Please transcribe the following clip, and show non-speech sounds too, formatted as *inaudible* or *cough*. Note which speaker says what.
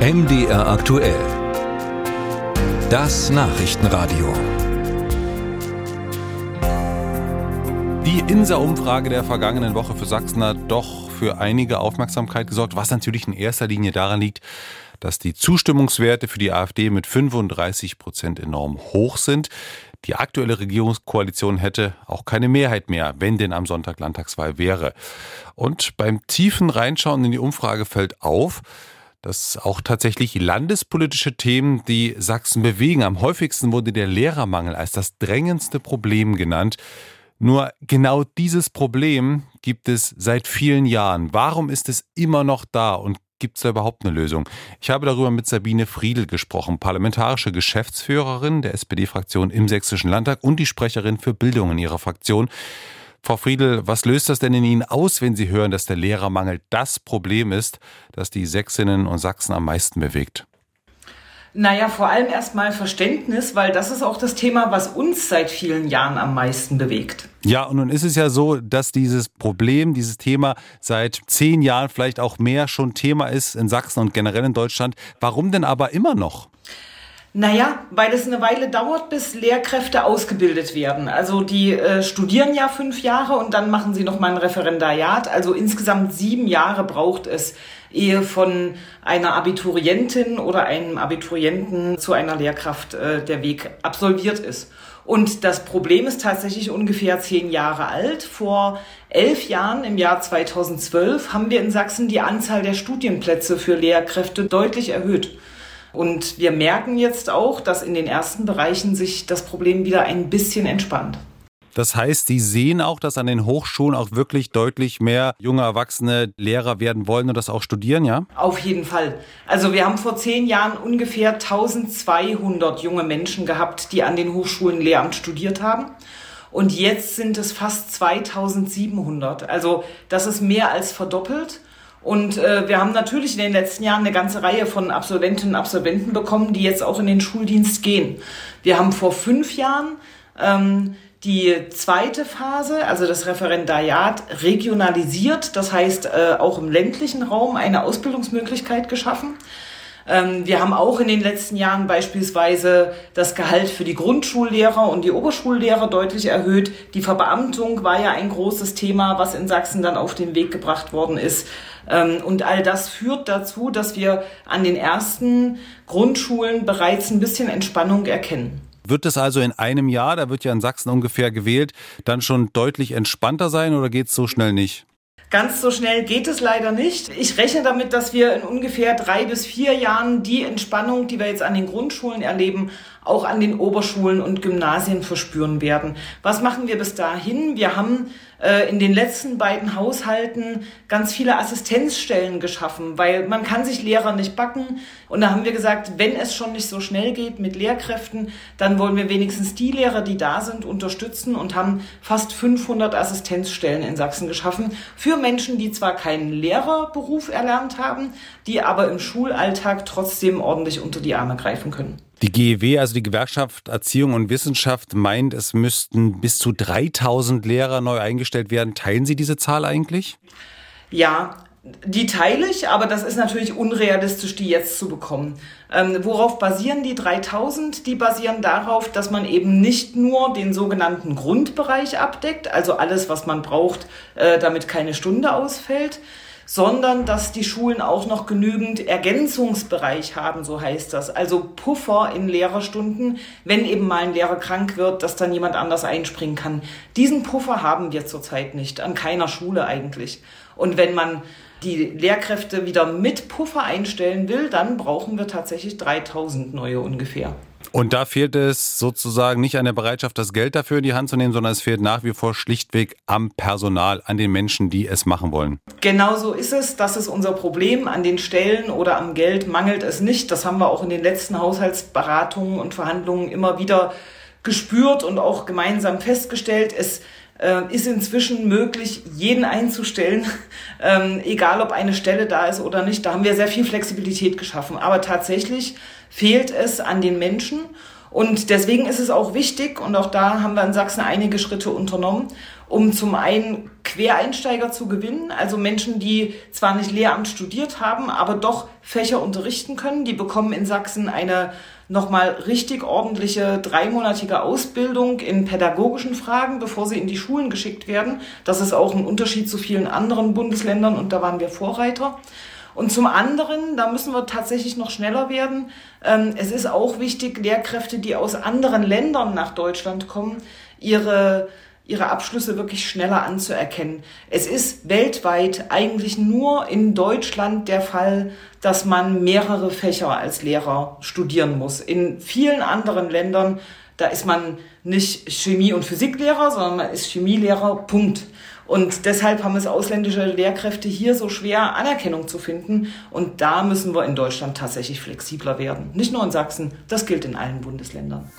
Speaker 1: MDR aktuell. Das Nachrichtenradio.
Speaker 2: Die INSA-Umfrage der vergangenen Woche für Sachsen hat doch für einige Aufmerksamkeit gesorgt, was natürlich in erster Linie daran liegt, dass die Zustimmungswerte für die AfD mit 35 Prozent enorm hoch sind. Die aktuelle Regierungskoalition hätte auch keine Mehrheit mehr, wenn denn am Sonntag Landtagswahl wäre. Und beim tiefen Reinschauen in die Umfrage fällt auf, dass auch tatsächlich landespolitische Themen die Sachsen bewegen. Am häufigsten wurde der Lehrermangel als das drängendste Problem genannt. Nur genau dieses Problem gibt es seit vielen Jahren. Warum ist es immer noch da und gibt es da überhaupt eine Lösung? Ich habe darüber mit Sabine Friedel gesprochen, parlamentarische Geschäftsführerin der SPD-Fraktion im Sächsischen Landtag und die Sprecherin für Bildung in ihrer Fraktion. Frau Friedel, was löst das denn in Ihnen aus, wenn Sie hören, dass der Lehrermangel das Problem ist, das die Sächsinnen und Sachsen am meisten bewegt?
Speaker 3: Naja, vor allem erstmal Verständnis, weil das ist auch das Thema, was uns seit vielen Jahren am meisten bewegt.
Speaker 2: Ja, und nun ist es ja so, dass dieses Problem, dieses Thema seit zehn Jahren vielleicht auch mehr schon Thema ist in Sachsen und generell in Deutschland. Warum denn aber immer noch?
Speaker 3: Naja, weil es eine Weile dauert, bis Lehrkräfte ausgebildet werden. Also die äh, studieren ja fünf Jahre und dann machen sie nochmal ein Referendariat. Also insgesamt sieben Jahre braucht es, ehe von einer Abiturientin oder einem Abiturienten zu einer Lehrkraft äh, der Weg absolviert ist. Und das Problem ist tatsächlich ungefähr zehn Jahre alt. Vor elf Jahren, im Jahr 2012, haben wir in Sachsen die Anzahl der Studienplätze für Lehrkräfte deutlich erhöht. Und wir merken jetzt auch, dass in den ersten Bereichen sich das Problem wieder ein bisschen entspannt.
Speaker 2: Das heißt, Sie sehen auch, dass an den Hochschulen auch wirklich deutlich mehr junge Erwachsene Lehrer werden wollen und das auch studieren, ja?
Speaker 3: Auf jeden Fall. Also wir haben vor zehn Jahren ungefähr 1200 junge Menschen gehabt, die an den Hochschulen Lehramt studiert haben. Und jetzt sind es fast 2700. Also das ist mehr als verdoppelt. Und äh, wir haben natürlich in den letzten Jahren eine ganze Reihe von Absolventinnen und Absolventen bekommen, die jetzt auch in den Schuldienst gehen. Wir haben vor fünf Jahren ähm, die zweite Phase, also das Referendariat, regionalisiert, das heißt äh, auch im ländlichen Raum eine Ausbildungsmöglichkeit geschaffen. Ähm, wir haben auch in den letzten Jahren beispielsweise das Gehalt für die Grundschullehrer und die Oberschullehrer deutlich erhöht. Die Verbeamtung war ja ein großes Thema, was in Sachsen dann auf den Weg gebracht worden ist. Ähm, und all das führt dazu, dass wir an den ersten Grundschulen bereits ein bisschen Entspannung erkennen.
Speaker 2: Wird es also in einem Jahr, da wird ja in Sachsen ungefähr gewählt, dann schon deutlich entspannter sein oder geht es so schnell nicht?
Speaker 3: Ganz so schnell geht es leider nicht. Ich rechne damit, dass wir in ungefähr drei bis vier Jahren die Entspannung, die wir jetzt an den Grundschulen erleben, auch an den Oberschulen und Gymnasien verspüren werden. Was machen wir bis dahin? Wir haben äh, in den letzten beiden Haushalten ganz viele Assistenzstellen geschaffen, weil man kann sich Lehrer nicht backen. Und da haben wir gesagt, wenn es schon nicht so schnell geht mit Lehrkräften, dann wollen wir wenigstens die Lehrer, die da sind, unterstützen und haben fast 500 Assistenzstellen in Sachsen geschaffen für Menschen, die zwar keinen Lehrerberuf erlernt haben, die aber im Schulalltag trotzdem ordentlich unter die Arme greifen können.
Speaker 2: Die GEW, also die Gewerkschaft Erziehung und Wissenschaft, meint, es müssten bis zu 3000 Lehrer neu eingestellt werden. Teilen Sie diese Zahl eigentlich?
Speaker 3: Ja, die teile ich, aber das ist natürlich unrealistisch, die jetzt zu bekommen. Ähm, worauf basieren die 3000? Die basieren darauf, dass man eben nicht nur den sogenannten Grundbereich abdeckt, also alles, was man braucht, äh, damit keine Stunde ausfällt, sondern dass die Schulen auch noch genügend Ergänzungsbereich haben, so heißt das. Also Puffer in Lehrerstunden, wenn eben mal ein Lehrer krank wird, dass dann jemand anders einspringen kann. Diesen Puffer haben wir zurzeit nicht, an keiner Schule eigentlich. Und wenn man die Lehrkräfte wieder mit Puffer einstellen will, dann brauchen wir tatsächlich 3000 neue ungefähr.
Speaker 2: Und da fehlt es sozusagen nicht an der Bereitschaft, das Geld dafür in die Hand zu nehmen, sondern es fehlt nach wie vor schlichtweg am Personal, an den Menschen, die es machen wollen.
Speaker 3: Genau so ist es. Das ist unser Problem. An den Stellen oder am Geld mangelt es nicht. Das haben wir auch in den letzten Haushaltsberatungen und Verhandlungen immer wieder gespürt und auch gemeinsam festgestellt. Es äh, ist inzwischen möglich, jeden einzustellen, *laughs* ähm, egal ob eine Stelle da ist oder nicht. Da haben wir sehr viel Flexibilität geschaffen. Aber tatsächlich fehlt es an den Menschen. Und deswegen ist es auch wichtig, und auch da haben wir in Sachsen einige Schritte unternommen, um zum einen Quereinsteiger zu gewinnen, also Menschen, die zwar nicht Lehramt studiert haben, aber doch Fächer unterrichten können. Die bekommen in Sachsen eine nochmal richtig ordentliche dreimonatige Ausbildung in pädagogischen Fragen, bevor sie in die Schulen geschickt werden. Das ist auch ein Unterschied zu vielen anderen Bundesländern und da waren wir Vorreiter. Und zum anderen, da müssen wir tatsächlich noch schneller werden. Ähm, es ist auch wichtig, Lehrkräfte, die aus anderen Ländern nach Deutschland kommen, ihre ihre Abschlüsse wirklich schneller anzuerkennen. Es ist weltweit eigentlich nur in Deutschland der Fall, dass man mehrere Fächer als Lehrer studieren muss. In vielen anderen Ländern, da ist man nicht Chemie- und Physiklehrer, sondern man ist Chemielehrer, Punkt. Und deshalb haben es ausländische Lehrkräfte hier so schwer, Anerkennung zu finden. Und da müssen wir in Deutschland tatsächlich flexibler werden. Nicht nur in Sachsen, das gilt in allen Bundesländern.